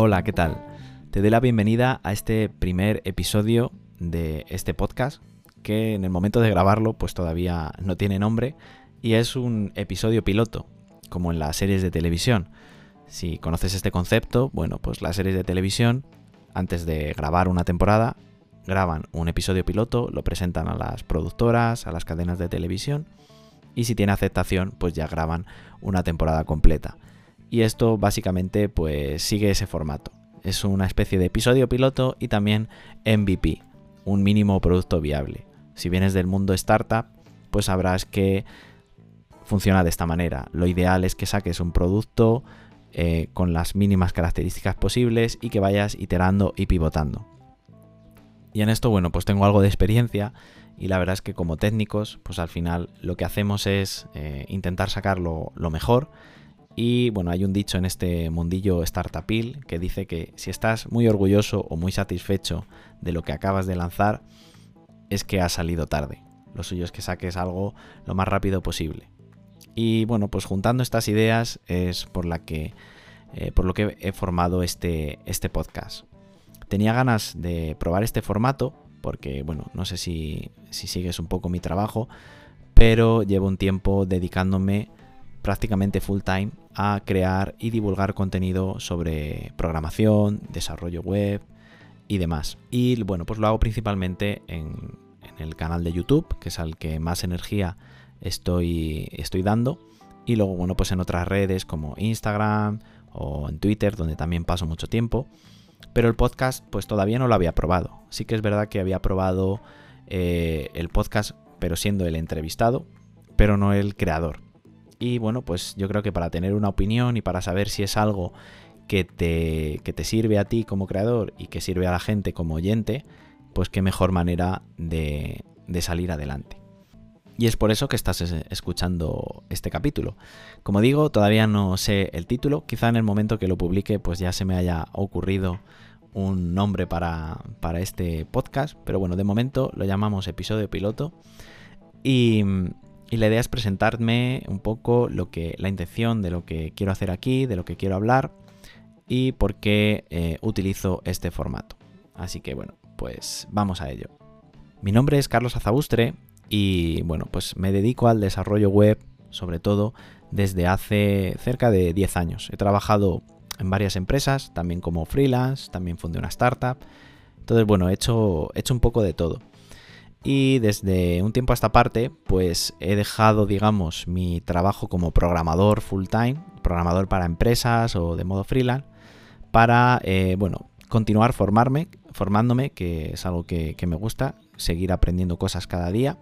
Hola, ¿qué tal? Te doy la bienvenida a este primer episodio de este podcast, que en el momento de grabarlo pues todavía no tiene nombre y es un episodio piloto, como en las series de televisión. Si conoces este concepto, bueno, pues las series de televisión, antes de grabar una temporada, graban un episodio piloto, lo presentan a las productoras, a las cadenas de televisión y si tiene aceptación, pues ya graban una temporada completa. Y esto básicamente pues sigue ese formato. Es una especie de episodio piloto y también MVP, un mínimo producto viable. Si vienes del mundo startup, pues sabrás que funciona de esta manera. Lo ideal es que saques un producto eh, con las mínimas características posibles y que vayas iterando y pivotando. Y en esto, bueno, pues tengo algo de experiencia y la verdad es que como técnicos, pues al final lo que hacemos es eh, intentar sacarlo lo mejor. Y bueno, hay un dicho en este mundillo startupil que dice que si estás muy orgulloso o muy satisfecho de lo que acabas de lanzar, es que ha salido tarde. Lo suyo es que saques algo lo más rápido posible. Y bueno, pues juntando estas ideas es por la que eh, por lo que he formado este, este podcast. Tenía ganas de probar este formato porque, bueno, no sé si, si sigues un poco mi trabajo, pero llevo un tiempo dedicándome prácticamente full time a crear y divulgar contenido sobre programación, desarrollo web y demás. Y bueno, pues lo hago principalmente en, el canal de YouTube, que es al que más energía estoy, estoy dando. Y luego, bueno, pues en otras redes como Instagram o en Twitter, donde también paso mucho tiempo. Pero el podcast, pues todavía no lo había probado. Sí que es verdad que había probado eh, el podcast, pero siendo el entrevistado, pero no el creador. Y bueno, pues yo creo que para tener una opinión y para saber si es algo que te, que te sirve a ti como creador y que sirve a la gente como oyente, pues qué mejor manera de, de salir adelante. Y es por eso que estás escuchando este capítulo. Como digo, todavía no sé el título. Quizá en el momento que lo publique, pues ya se me haya ocurrido un nombre para, para este podcast. Pero bueno, de momento lo llamamos episodio piloto. Y, y, la idea es presentarme un poco lo que, la intención de lo que quiero hacer aquí, de lo que quiero hablar y por qué eh, utilizo este formato. Así que bueno, pues vamos a ello. Mi nombre es Carlos Azabustre y bueno, pues me dedico al desarrollo web, sobre todo desde hace cerca de 10 años. He trabajado en varias empresas, también como freelance, también fundé una startup. Entonces, bueno, he hecho, he hecho un poco de todo. Y desde un tiempo a esta parte, pues he dejado, digamos, mi trabajo como programador full time, programador para empresas o de modo freelance, para, eh, bueno, continuar formarme, formándome, que es algo que, que me gusta, seguir aprendiendo cosas cada día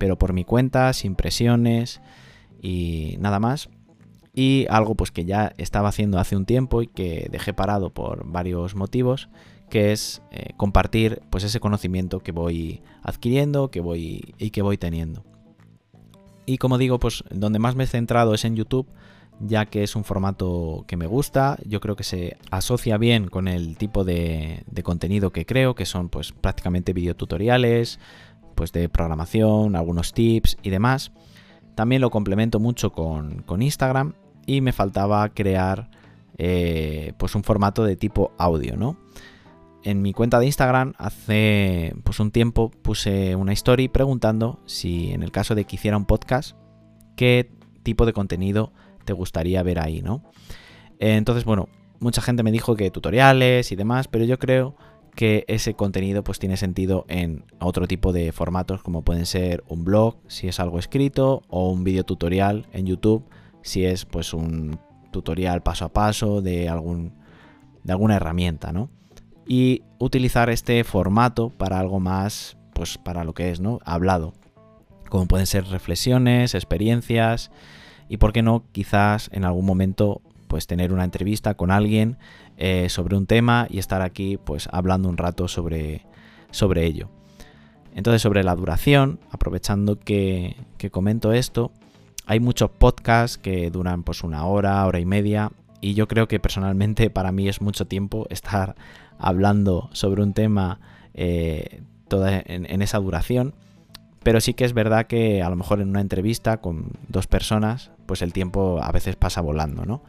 pero por mi cuenta, sin presiones y nada más. Y algo pues que ya estaba haciendo hace un tiempo y que dejé parado por varios motivos, que es eh, compartir pues ese conocimiento que voy adquiriendo, que voy y que voy teniendo. Y como digo, pues donde más me he centrado es en YouTube, ya que es un formato que me gusta, yo creo que se asocia bien con el tipo de, contenido que creo, que son pues prácticamente videotutoriales, pues de programación, algunos tips y demás. También lo complemento mucho con, Instagram y me faltaba crear eh, pues un formato de tipo audio, ¿no? En mi cuenta de Instagram hace pues un tiempo puse una story preguntando si en el caso de que hiciera un podcast, qué tipo de contenido te gustaría ver ahí, ¿no? Entonces, bueno, mucha gente me dijo que tutoriales y demás, pero yo creo que ese contenido pues tiene sentido en otro tipo de formatos como pueden ser un blog si es algo escrito o un video tutorial en YouTube si es pues un tutorial paso a paso de algún de alguna herramienta, ¿no? Y utilizar este formato para algo más pues para lo que es, ¿no? Hablado. Como pueden ser reflexiones, experiencias y por qué no quizás en algún momento pues tener una entrevista con alguien eh, sobre un tema y estar aquí pues hablando un rato sobre, sobre ello. Entonces sobre la duración, aprovechando que, comento esto, hay muchos podcasts que duran pues una hora, hora y media y yo creo que personalmente para mí es mucho tiempo estar hablando sobre un tema eh, toda en, esa duración. Pero sí que es verdad que a lo mejor en una entrevista con dos personas, pues el tiempo a veces pasa volando, ¿no?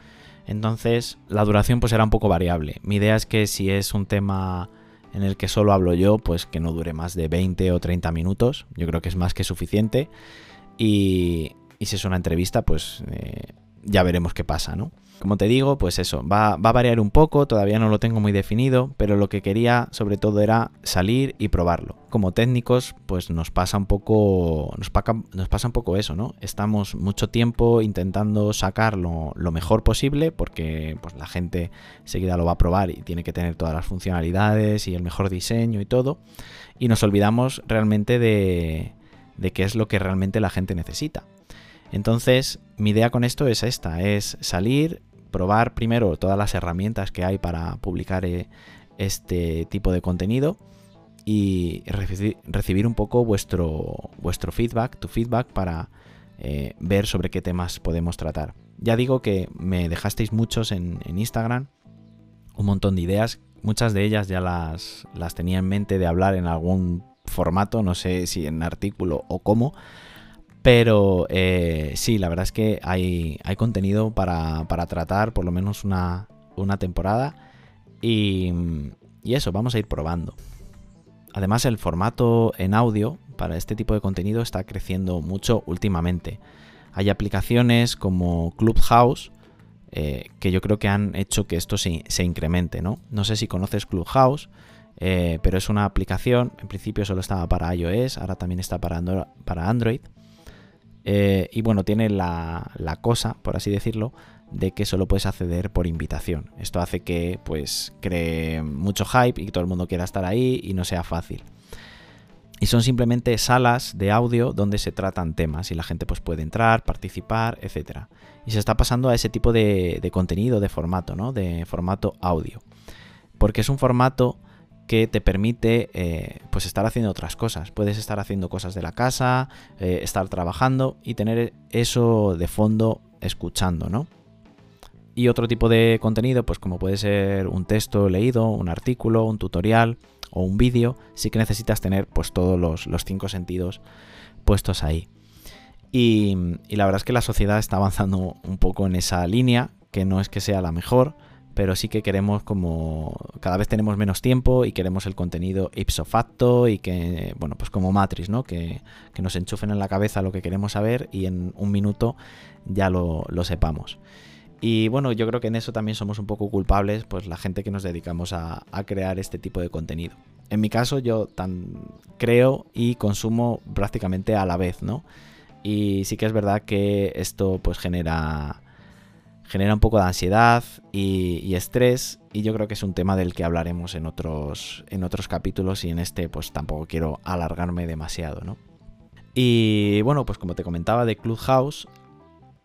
Entonces la duración pues será un poco variable. Mi idea es que si es un tema en el que solo hablo yo, pues que no dure más de 20 o 30 minutos. Yo creo que es más que suficiente. Y, si es una entrevista, pues eh, ya veremos qué pasa, ¿no? Como te digo, pues eso, va, va, a variar un poco, todavía no lo tengo muy definido, pero lo que quería sobre todo era salir y probarlo. Como técnicos, pues nos pasa un poco, nos, pasa un poco eso, ¿no? Estamos mucho tiempo intentando sacarlo lo mejor posible, porque pues, la gente seguida lo va a probar y tiene que tener todas las funcionalidades y el mejor diseño y todo, y nos olvidamos realmente de, de qué es lo que realmente la gente necesita. Entonces, mi idea con esto es esta, es salir, probar primero todas las herramientas que hay para publicar eh, este tipo de contenido y recibir un poco vuestro, vuestro feedback, tu feedback para eh, ver sobre qué temas podemos tratar. Ya digo que me dejasteis muchos en, Instagram, un montón de ideas, muchas de ellas ya las, las tenía en mente de hablar en algún formato, no sé si en artículo o cómo, pero eh, sí, la verdad es que hay, contenido para, tratar por lo menos una, temporada. Y, eso, vamos a ir probando. Además, el formato en audio para este tipo de contenido está creciendo mucho últimamente. Hay aplicaciones como Clubhouse eh, que yo creo que han hecho que esto se, incremente, ¿no? No sé si conoces Clubhouse, eh, pero es una aplicación, en principio solo estaba para iOS, ahora también está para Android eh, y bueno, tiene la, cosa, por así decirlo, de que solo puedes acceder por invitación. Esto hace que pues cree mucho hype y todo el mundo quiera estar ahí y no sea fácil. Y son simplemente salas de audio donde se tratan temas y la gente pues puede entrar, participar, etc. Y se está pasando a ese tipo de, de contenido, de formato, ¿no? De formato audio. Porque es un formato que te permite eh, pues estar haciendo otras cosas. Puedes estar haciendo cosas de la casa, eh, estar trabajando y tener eso de fondo escuchando, ¿no? Y otro tipo de contenido, pues como puede ser un texto leído, un artículo, un tutorial o un vídeo, sí que necesitas tener pues todos los, cinco sentidos puestos ahí. Y la verdad es que la sociedad está avanzando un poco en esa línea, que no es que sea la mejor, pero sí que queremos como cada vez tenemos menos tiempo y queremos el contenido ipso facto y que, bueno, pues como Matrix, ¿no? Que, nos enchufen en la cabeza lo que queremos saber y en un minuto ya lo, sepamos. Y bueno, yo creo que en eso también somos un poco culpables, pues la gente que nos dedicamos a, crear este tipo de contenido. En mi caso, yo tan creo y consumo prácticamente a la vez, ¿no? Y sí que es verdad que esto pues genera genera un poco de ansiedad y, estrés y yo creo que es un tema del que hablaremos en otros, en otros capítulos y en este pues tampoco quiero alargarme demasiado, ¿no? Y bueno, pues como te comentaba de Clubhouse,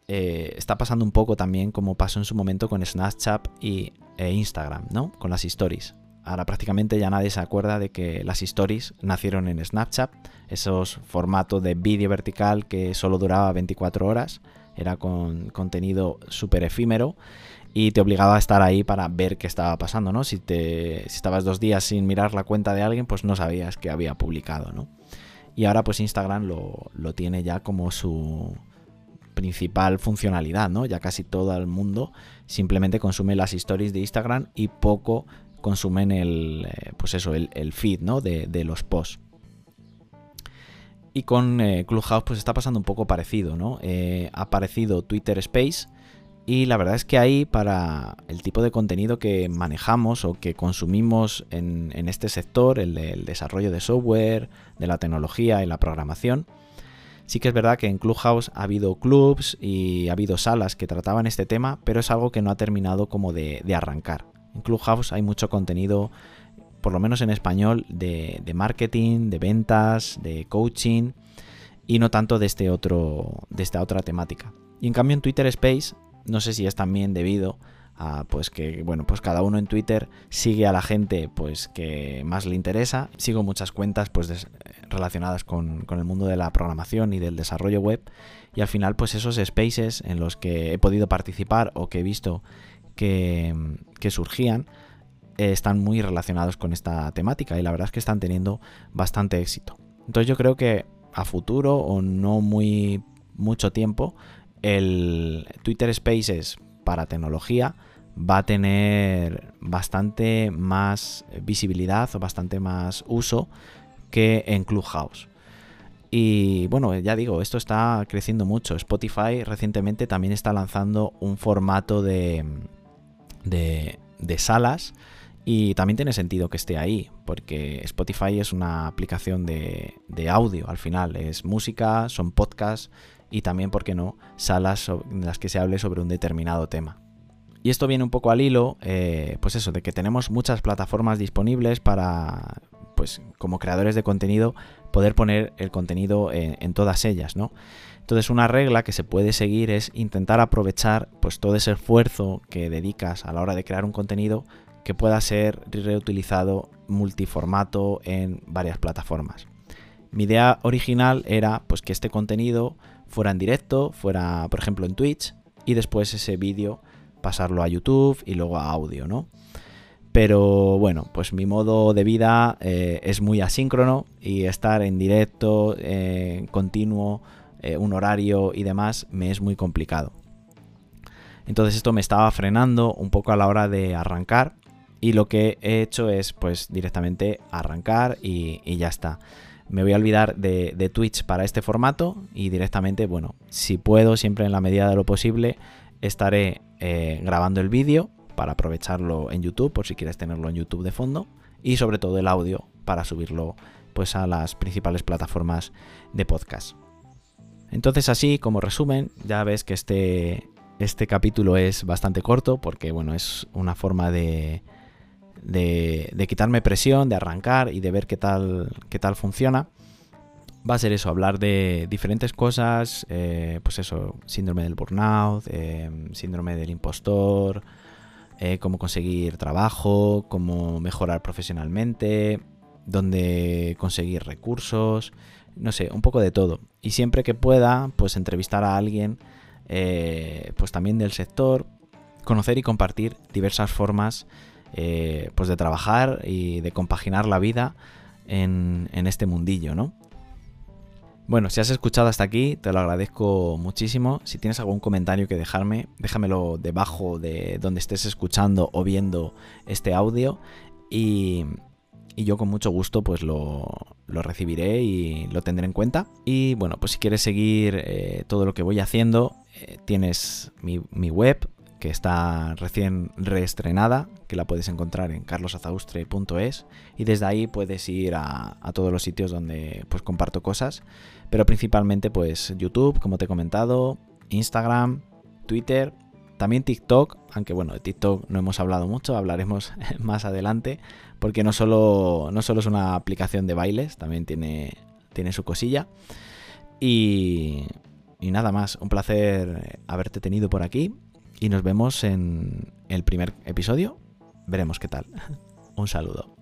eh, está pasando un poco también como pasó en su momento con Snapchat y, e Instagram, ¿no? Con las stories. Ahora prácticamente ya nadie se acuerda de que las stories nacieron en Snapchat, esos formatos de vídeo vertical que solo duraba 24 horas era con contenido súper efímero y te obligaba a estar ahí para ver qué estaba pasando, ¿no? Si, te, estabas dos días sin mirar la cuenta de alguien, pues no sabías que había publicado, ¿no? Y ahora pues Instagram lo, lo tiene ya como su principal funcionalidad, ¿no? Ya casi todo el mundo simplemente consume las stories de Instagram y poco consumen el, eh, pues eso, el, feed, ¿no? De los posts. Y con eh, Clubhouse pues está pasando un poco parecido, ¿no? Eh, ha aparecido Twitter Space y la verdad es que ahí para el tipo de contenido que manejamos o que consumimos en, este sector, el desarrollo de software, de la tecnología y la programación, sí que es verdad que en Clubhouse ha habido clubs y ha habido salas que trataban este tema, pero es algo que no ha terminado como de arrancar. En Clubhouse hay mucho contenido por lo menos en español, de, marketing, de ventas, de coaching y no tanto de, este otro, de esta otra temática. Y en cambio en Twitter Space, no sé si es también debido a pues que bueno pues cada uno en Twitter sigue a la gente pues que más le interesa sigo muchas cuentas pues relacionadas con, con, el mundo de la programación y del desarrollo web y al final pues esos spaces en los que he podido participar o que he visto que, que surgían eh, están muy relacionados con esta temática y la verdad es que están teniendo bastante éxito. Entonces yo creo que a futuro o no muy mucho tiempo el Twitter Spaces para tecnología va a tener bastante más visibilidad o bastante más uso que en Clubhouse. Y bueno, ya digo, esto está creciendo mucho. Spotify recientemente también está lanzando un formato de, de, salas y también tiene sentido que esté ahí, porque Spotify es una aplicación de, audio al final, es música, son podcasts y también, ¿por qué no?, salas en las que se hable sobre un determinado tema. Y esto viene un poco al hilo, eh, pues eso, de que tenemos muchas plataformas disponibles para, pues como creadores de contenido, poder poner el contenido en, todas ellas, ¿no? Entonces una regla que se puede seguir es intentar aprovechar pues todo ese esfuerzo que dedicas a la hora de crear un contenido que pueda ser reutilizado multiformato en varias plataformas. Mi idea original era pues que este contenido fuera en directo, fuera por ejemplo en Twitch y después ese vídeo pasarlo a YouTube y luego a audio, ¿no? Pero bueno, pues mi modo de vida eh, es muy asíncrono y estar en directo, eh, continuo, eh, un horario y demás me es muy complicado. Entonces esto me estaba frenando un poco a la hora de arrancar y lo que he hecho es pues directamente arrancar y, ya está. Me voy a olvidar de, Twitch para este formato y directamente, bueno, si puedo, siempre en la medida de lo posible, estaré eh, grabando el vídeo para aprovecharlo en YouTube, por si quieres tenerlo en YouTube de fondo, y sobre todo el audio para subirlo pues a las principales plataformas de podcast. Entonces así como resumen, ya ves que este, este capítulo es bastante corto porque bueno, es una forma de, de, quitarme presión, de arrancar y de ver qué tal, qué tal funciona va a ser eso, hablar de diferentes cosas, eh, pues eso, síndrome del burnout, eh, síndrome del impostor, eh, cómo conseguir trabajo, cómo mejorar profesionalmente, dónde conseguir recursos, no sé, un poco de todo. Y siempre que pueda, pues entrevistar a alguien, pues también del sector, conocer y compartir diversas formas pues de trabajar y de compaginar la vida en, este mundillo, ¿no? Bueno, si has escuchado hasta aquí, te lo agradezco muchísimo. Si tienes algún comentario que dejarme, déjamelo debajo de donde estés escuchando o viendo este audio y, yo con mucho gusto pues lo, recibiré y lo tendré en cuenta. Y bueno, pues si quieres seguir eh, todo lo que voy haciendo, eh, tienes mi web que está recién reestrenada, que la puedes encontrar en carlosazaustre.es y desde ahí puedes ir a, todos los sitios donde pues comparto cosas, pero principalmente pues YouTube, como te he comentado, Instagram, Twitter, también TikTok, aunque bueno, de TikTok no hemos hablado mucho, hablaremos más adelante, porque no solo, no solo es una aplicación de bailes, también tiene, tiene su cosilla. Y, y nada más, un placer haberte tenido por aquí y nos vemos en el primer episodio. Veremos qué tal. Un saludo.